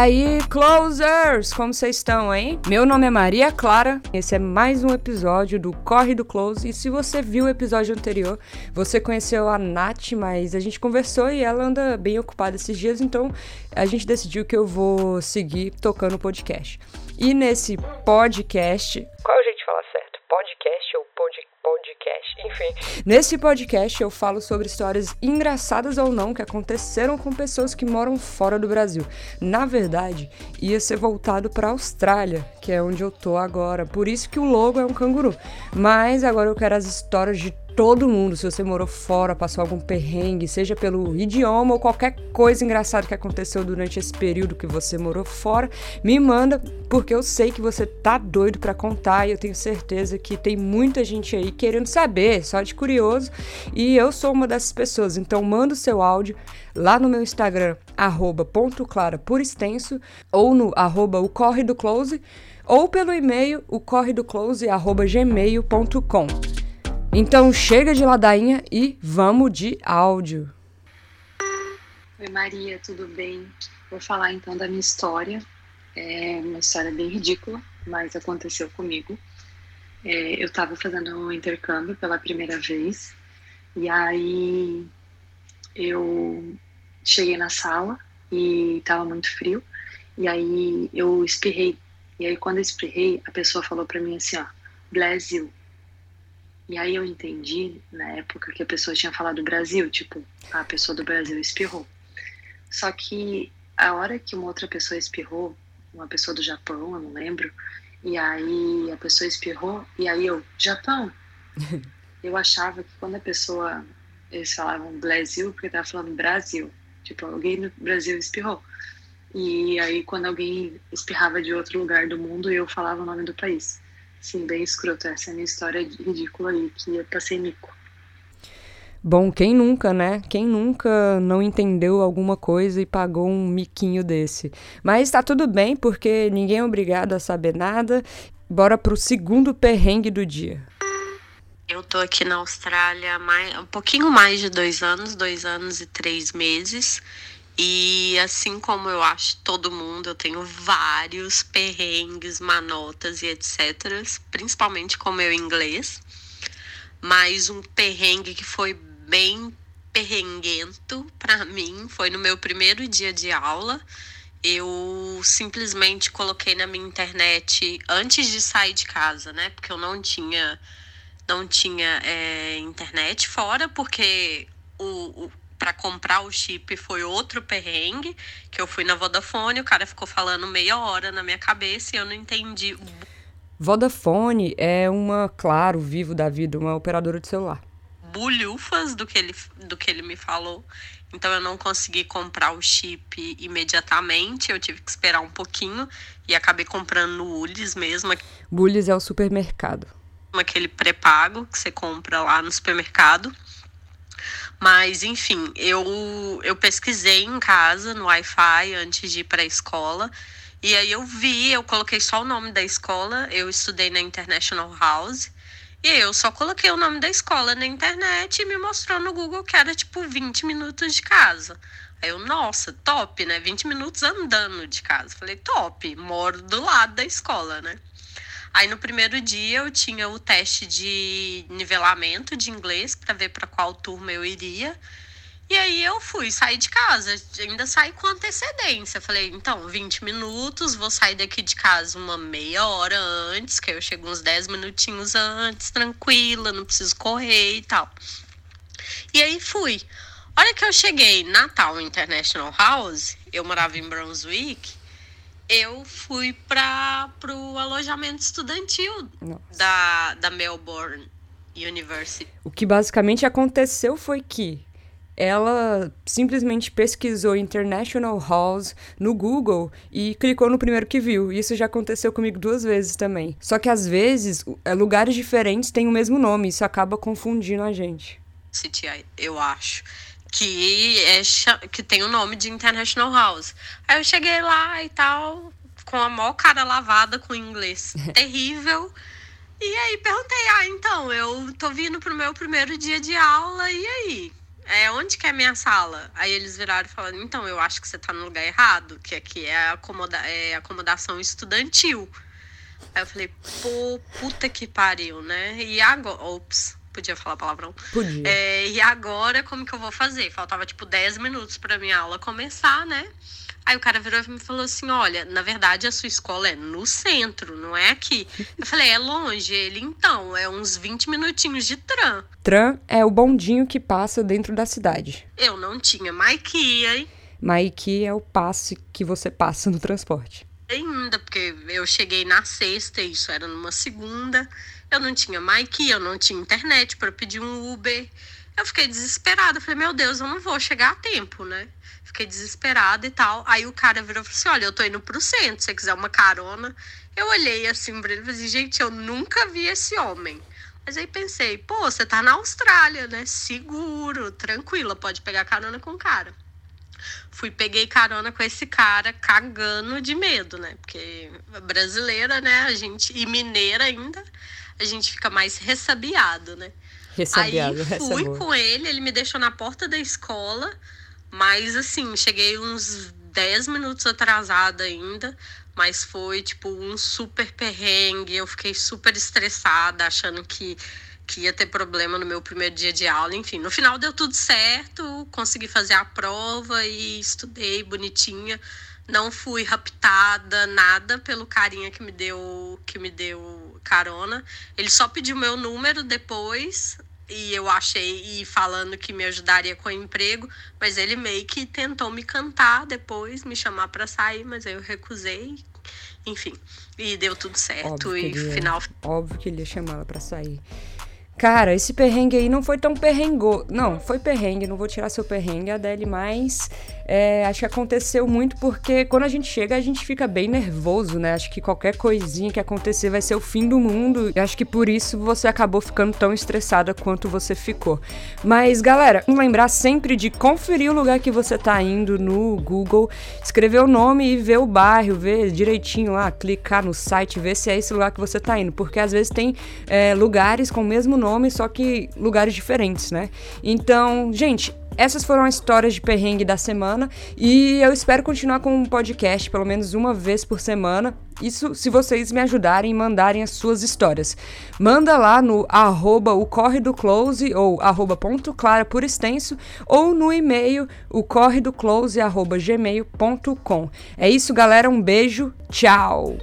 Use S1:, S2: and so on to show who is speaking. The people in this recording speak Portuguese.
S1: aí, closers! Como vocês estão, hein? Meu nome é Maria Clara, esse é mais um episódio do Corre do Close. E se você viu o episódio anterior, você conheceu a Nath, mas a gente conversou e ela anda bem ocupada esses dias, então a gente decidiu que eu vou seguir tocando o podcast. E nesse podcast. Qual é o jeito? Podcast ou podcast? podcast, enfim. Nesse podcast eu falo sobre histórias engraçadas ou não que aconteceram com pessoas que moram fora do Brasil. Na verdade, ia ser voltado para a Austrália, que é onde eu tô agora. Por isso que o logo é um canguru. Mas agora eu quero as histórias de todo mundo, se você morou fora, passou algum perrengue, seja pelo idioma ou qualquer coisa engraçada que aconteceu durante esse período que você morou fora, me manda, porque eu sei que você tá doido para contar e eu tenho certeza que tem muita gente aí querendo saber, só de curioso, e eu sou uma dessas pessoas. Então manda o seu áudio lá no meu Instagram, arroba ponto clara por extenso, ou no arroba o corre do close, ou pelo e-mail o corre do close arroba gmail.com. Então chega de ladainha e vamos de áudio.
S2: Oi Maria, tudo bem? Vou falar então da minha história. É uma história bem ridícula, mas aconteceu comigo. É, eu estava fazendo um intercâmbio pela primeira vez e aí eu cheguei na sala e estava muito frio e aí eu espirrei e aí quando eu espirrei a pessoa falou para mim assim ó Brasil e aí eu entendi, na época, que a pessoa tinha falado Brasil, tipo, a pessoa do Brasil espirrou. Só que a hora que uma outra pessoa espirrou, uma pessoa do Japão, eu não lembro, e aí a pessoa espirrou, e aí eu, Japão? eu achava que quando a pessoa, eles falavam Brasil, porque tava falando Brasil, tipo, alguém no Brasil espirrou. E aí quando alguém espirrava de outro lugar do mundo, eu falava o nome do país. Sim, bem escroto. Essa é a minha história ridícula aí, que eu passei mico.
S1: Bom, quem nunca, né? Quem nunca não entendeu alguma coisa e pagou um miquinho desse? Mas tá tudo bem, porque ninguém é obrigado a saber nada. Bora pro segundo perrengue do dia.
S3: Eu tô aqui na Austrália há mais, um pouquinho mais de dois anos, dois anos e três meses. E assim como eu acho todo mundo, eu tenho vários perrengues, manotas e etc. Principalmente com meu inglês. Mas um perrengue que foi bem perrenguento para mim foi no meu primeiro dia de aula. Eu simplesmente coloquei na minha internet antes de sair de casa, né? Porque eu não tinha não tinha é, internet fora, porque o, o para comprar o chip foi outro perrengue, que eu fui na Vodafone, o cara ficou falando meia hora na minha cabeça e eu não entendi.
S1: Vodafone é uma, claro, vivo da vida, uma operadora de celular.
S3: Bulhufas do que ele, do que ele me falou. Então eu não consegui comprar o chip imediatamente, eu tive que esperar um pouquinho e acabei comprando no Ulis mesmo.
S1: Bullis é o supermercado.
S3: Aquele pré-pago que você compra lá no supermercado. Mas, enfim, eu, eu pesquisei em casa, no Wi-Fi, antes de ir para a escola. E aí eu vi, eu coloquei só o nome da escola, eu estudei na International House. E eu só coloquei o nome da escola na internet e me mostrou no Google que era tipo 20 minutos de casa. Aí eu, nossa, top, né? 20 minutos andando de casa. Falei, top, moro do lado da escola, né? Aí no primeiro dia eu tinha o teste de nivelamento de inglês para ver para qual turma eu iria. E aí eu fui sair de casa, ainda saí com antecedência. Falei, então, 20 minutos, vou sair daqui de casa uma meia hora antes, que eu chego uns 10 minutinhos antes, tranquila, não preciso correr e tal. E aí fui. Hora que eu cheguei na tal International House, eu morava em Brunswick, eu fui para o alojamento estudantil da, da Melbourne University.
S1: O que basicamente aconteceu foi que ela simplesmente pesquisou International Halls no Google e clicou no primeiro que viu. Isso já aconteceu comigo duas vezes também. Só que às vezes é, lugares diferentes têm o mesmo nome, isso acaba confundindo a gente.
S3: City, eu acho que, é, que tem o nome de International House. Aí eu cheguei lá e tal, com a maior cara lavada com inglês terrível. E aí perguntei, ah, então, eu tô vindo pro meu primeiro dia de aula, e aí? é, onde que é a minha sala? Aí eles viraram e falaram, então, eu acho que você tá no lugar errado, que aqui é, acomoda é acomodação estudantil. Aí eu falei, pô, puta que pariu, né? E agora. Ops, podia falar palavrão.
S1: Podia.
S3: É, e agora, como que eu vou fazer? Faltava, tipo, 10 minutos pra minha aula começar, né? Aí o cara virou e me falou assim: Olha, na verdade a sua escola é no centro, não é aqui. Eu falei: É longe? Ele, então, é uns 20 minutinhos de tram.
S1: Tram é o bondinho que passa dentro da cidade.
S3: Eu não tinha Maikia, hein?
S1: Maikia é o passe que você passa no transporte.
S3: Ainda, porque eu cheguei na sexta, isso era numa segunda. Eu não tinha Maikia, eu não tinha internet para pedir um Uber. Eu fiquei desesperada. Falei, meu Deus, eu não vou chegar a tempo, né? Fiquei desesperada e tal. Aí o cara virou e falou assim: Olha, eu tô indo pro centro, se você quiser uma carona. Eu olhei assim pra ele e falei: Gente, eu nunca vi esse homem. Mas aí pensei: Pô, você tá na Austrália, né? Seguro, tranquila, pode pegar carona com o cara. Fui, peguei carona com esse cara, cagando de medo, né? Porque brasileira, né? A gente, e mineira ainda, a gente fica mais ressabiado, né?
S1: Ressabiado,
S3: Aí fui com ele, ele me deixou na porta da escola. Mas assim, cheguei uns 10 minutos atrasada ainda. Mas foi tipo um super perrengue. Eu fiquei super estressada, achando que, que ia ter problema no meu primeiro dia de aula. Enfim, no final deu tudo certo. Consegui fazer a prova e estudei bonitinha. Não fui raptada, nada pelo carinha que me deu que me deu carona. Ele só pediu meu número depois e eu achei e falando que me ajudaria com o emprego, mas ele meio que tentou me cantar depois, me chamar para sair, mas eu recusei. Enfim, e deu tudo certo
S1: óbvio
S3: e
S1: ia,
S3: final
S1: óbvio que ele ia chamar ela para sair. Cara, esse perrengue aí não foi tão perrengo. Não, foi perrengue, não vou tirar seu perrengue, Adele, mas é, acho que aconteceu muito porque quando a gente chega, a gente fica bem nervoso, né? Acho que qualquer coisinha que acontecer vai ser o fim do mundo. E acho que por isso você acabou ficando tão estressada quanto você ficou. Mas, galera, lembrar sempre de conferir o lugar que você tá indo no Google, escrever o nome e ver o bairro, ver direitinho lá, clicar no site, ver se é esse lugar que você tá indo. Porque às vezes tem é, lugares com o mesmo nome, só que lugares diferentes, né? Então, gente, essas foram as histórias de perrengue da semana e eu espero continuar com um podcast pelo menos uma vez por semana. Isso se vocês me ajudarem e mandarem as suas histórias. Manda lá no arroba o corre do close ou arroba ponto clara por extenso ou no e-mail o corre do close arroba gmail.com. É isso, galera. Um beijo. Tchau!